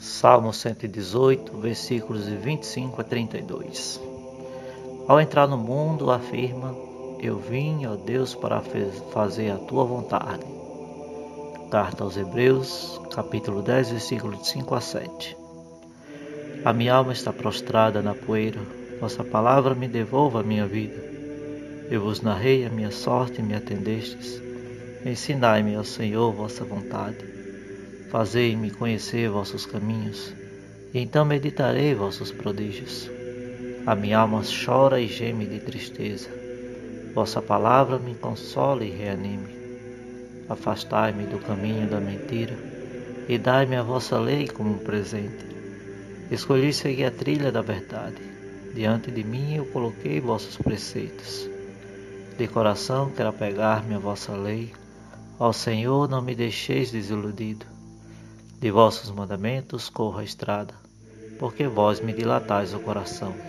Salmo 118, versículos de 25 a 32. Ao entrar no mundo, afirma: Eu vim, ó Deus, para fazer a tua vontade. Carta aos Hebreus, capítulo 10, versículos de 5 a 7. A minha alma está prostrada na poeira, vossa palavra me devolva a minha vida. Eu vos narrei a minha sorte e me atendestes. Ensinai-me, ó Senhor, vossa vontade. Fazei-me conhecer vossos caminhos, e então meditarei vossos prodígios. A minha alma chora e geme de tristeza. Vossa palavra me consola e reanime. Afastai-me do caminho da mentira e dai-me a vossa lei como um presente. Escolhi seguir a trilha da verdade. Diante de mim eu coloquei vossos preceitos. De coração quero apegar-me à vossa lei Ó Senhor, não me deixeis desiludido. De vossos mandamentos corro a estrada, porque vós me dilatais o coração.